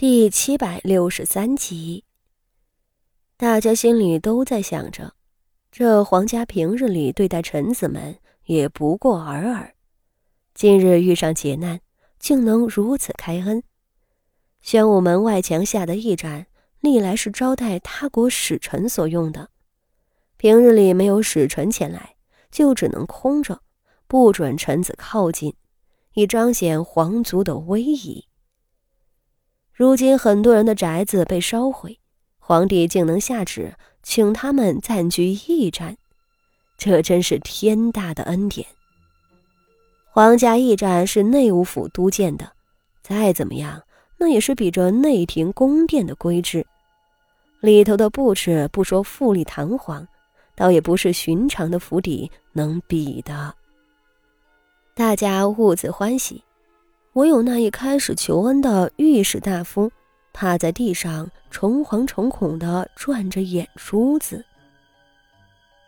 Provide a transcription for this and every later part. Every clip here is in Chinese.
第七百六十三集，大家心里都在想着，这皇家平日里对待臣子们也不过尔尔，今日遇上劫难，竟能如此开恩。宣武门外墙下的驿站，历来是招待他国使臣所用的，平日里没有使臣前来，就只能空着，不准臣子靠近，以彰显皇族的威仪。如今很多人的宅子被烧毁，皇帝竟能下旨请他们暂居驿站，这真是天大的恩典。皇家驿站是内务府督建的，再怎么样，那也是比着内廷宫殿的规制，里头的布置不说富丽堂皇，倒也不是寻常的府邸能比的。大家兀自欢喜。唯有那一开始求恩的御史大夫，趴在地上诚惶诚恐地转着眼珠子。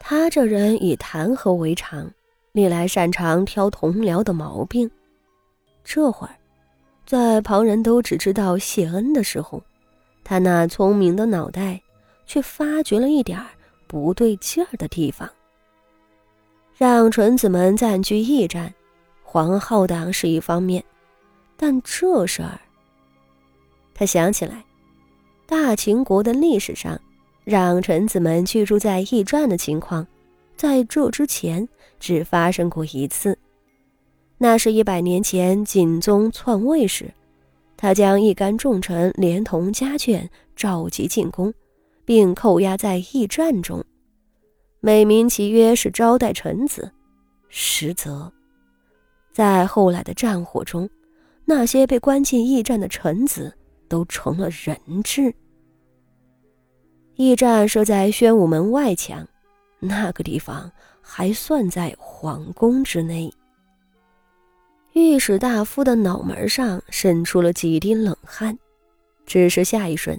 他这人以弹劾为常，历来擅长挑同僚的毛病。这会儿，在旁人都只知道谢恩的时候，他那聪明的脑袋却发觉了一点儿不对劲儿的地方。让臣子们暂居驿站，皇后党是一方面。但这事儿，他想起来，大秦国的历史上，让臣子们居住在驿站的情况，在这之前只发生过一次。那是一百年前景宗篡位时，他将一干重臣连同家眷召集进宫，并扣押在驿站中，美名其曰是招待臣子，实则在后来的战火中。那些被关进驿站的臣子都成了人质。驿站设在宣武门外墙，那个地方还算在皇宫之内。御史大夫的脑门上渗出了几滴冷汗，只是下一瞬，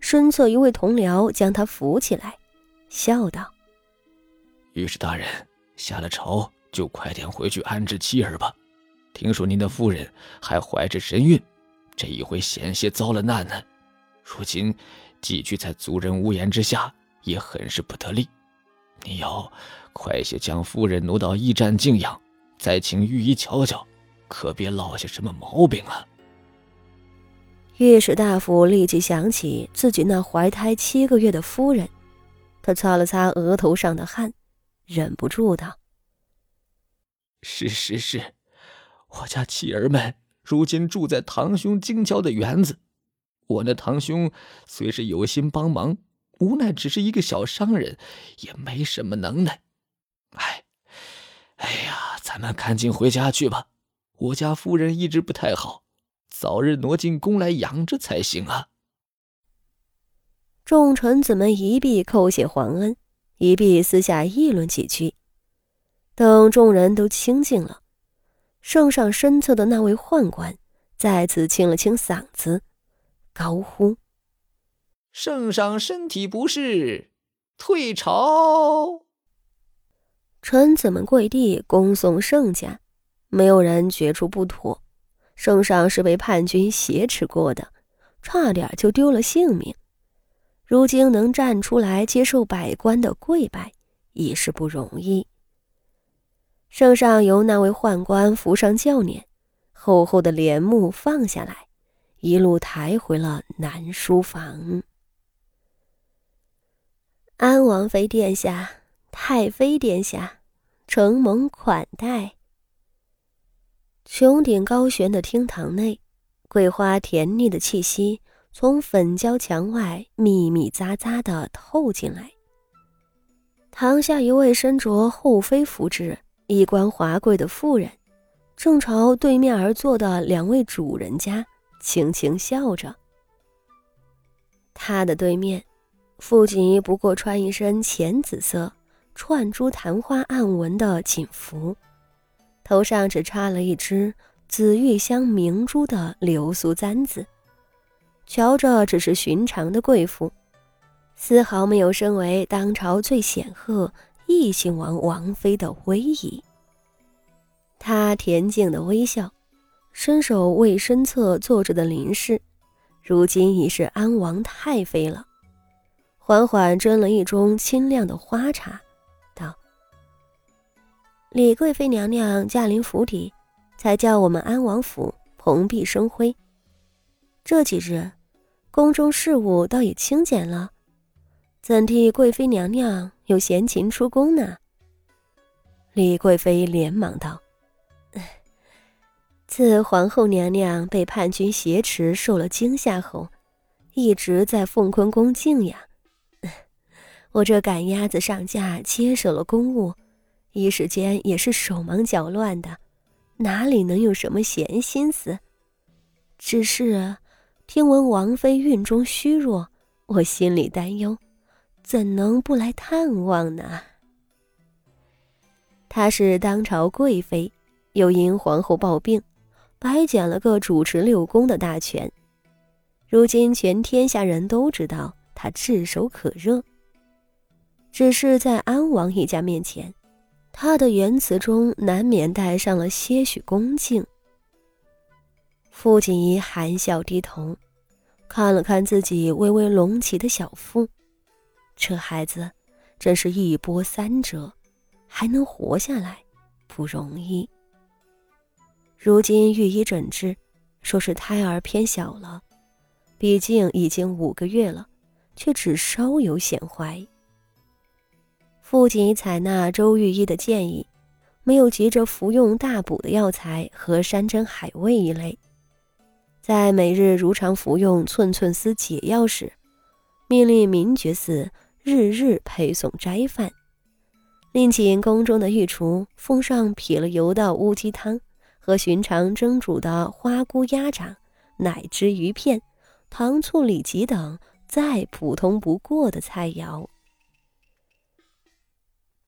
身侧一位同僚将他扶起来，笑道：“御史大人，下了朝就快点回去安置妻儿吧。”听说您的夫人还怀着身孕，这一回险些遭了难呢。如今寄居在族人屋檐之下，也很是不得力。你要快些将夫人挪到驿站静养，再请御医瞧瞧，可别落下什么毛病啊！御史大夫立即想起自己那怀胎七个月的夫人，他擦了擦额头上的汗，忍不住道：“是是是。”我家妻儿们如今住在堂兄京郊的园子，我那堂兄虽是有心帮忙，无奈只是一个小商人，也没什么能耐。哎，哎呀，咱们赶紧回家去吧。我家夫人一直不太好，早日挪进宫来养着才行啊。众臣子们一臂叩谢皇恩，一臂私下议论几句。等众人都清静了。圣上身侧的那位宦官再次清了清嗓子，高呼：“圣上身体不适，退朝。”臣子们跪地恭送圣驾，没有人觉出不妥。圣上是被叛军挟持过的，差点就丢了性命，如今能站出来接受百官的跪拜，已是不容易。圣上由那位宦官扶上轿辇，厚厚的帘幕放下来，一路抬回了南书房。安王妃殿下、太妃殿下，承蒙款待。穹顶高悬的厅堂内，桂花甜腻的气息从粉胶墙外密密匝匝的透进来。堂下一位身着后妃服制。衣冠华贵的妇人，正朝对面而坐的两位主人家轻轻笑着。他的对面，傅锦衣不过穿一身浅紫色串珠昙花暗纹的锦服，头上只插了一只紫玉香明珠的流苏簪子，瞧着只是寻常的贵妇，丝毫没有身为当朝最显赫。异姓王王妃的威仪。她恬静的微笑，伸手为身侧坐着的林氏，如今已是安王太妃了。缓缓斟了一盅清亮的花茶，道：“李贵妃娘娘驾临府邸，才叫我们安王府蓬荜生辉。这几日，宫中事务倒也清简了，怎地贵妃娘娘有闲情出宫呢？”李贵妃连忙道。自皇后娘娘被叛军挟持，受了惊吓后，一直在凤坤宫静养。我这赶鸭子上架，接手了公务，一时间也是手忙脚乱的，哪里能有什么闲心思？只是听闻王妃孕中虚弱，我心里担忧，怎能不来探望呢？她是当朝贵妃，又因皇后抱病。白捡了个主持六宫的大权，如今全天下人都知道她炙手可热。只是在安王一家面前，他的言辞中难免带上了些许恭敬。傅锦仪含笑低头，看了看自己微微隆起的小腹，这孩子真是一波三折，还能活下来，不容易。如今御医诊治，说是胎儿偏小了，毕竟已经五个月了，却只稍有显怀。父亲采纳周御医的建议，没有急着服用大补的药材和山珍海味一类，在每日如常服用寸寸丝解药时，命令明觉寺日日陪送斋饭，另请宫中的御厨奉上撇了油的乌鸡汤。和寻常蒸煮的花菇、鸭掌、奶汁、鱼片、糖醋里脊等再普通不过的菜肴。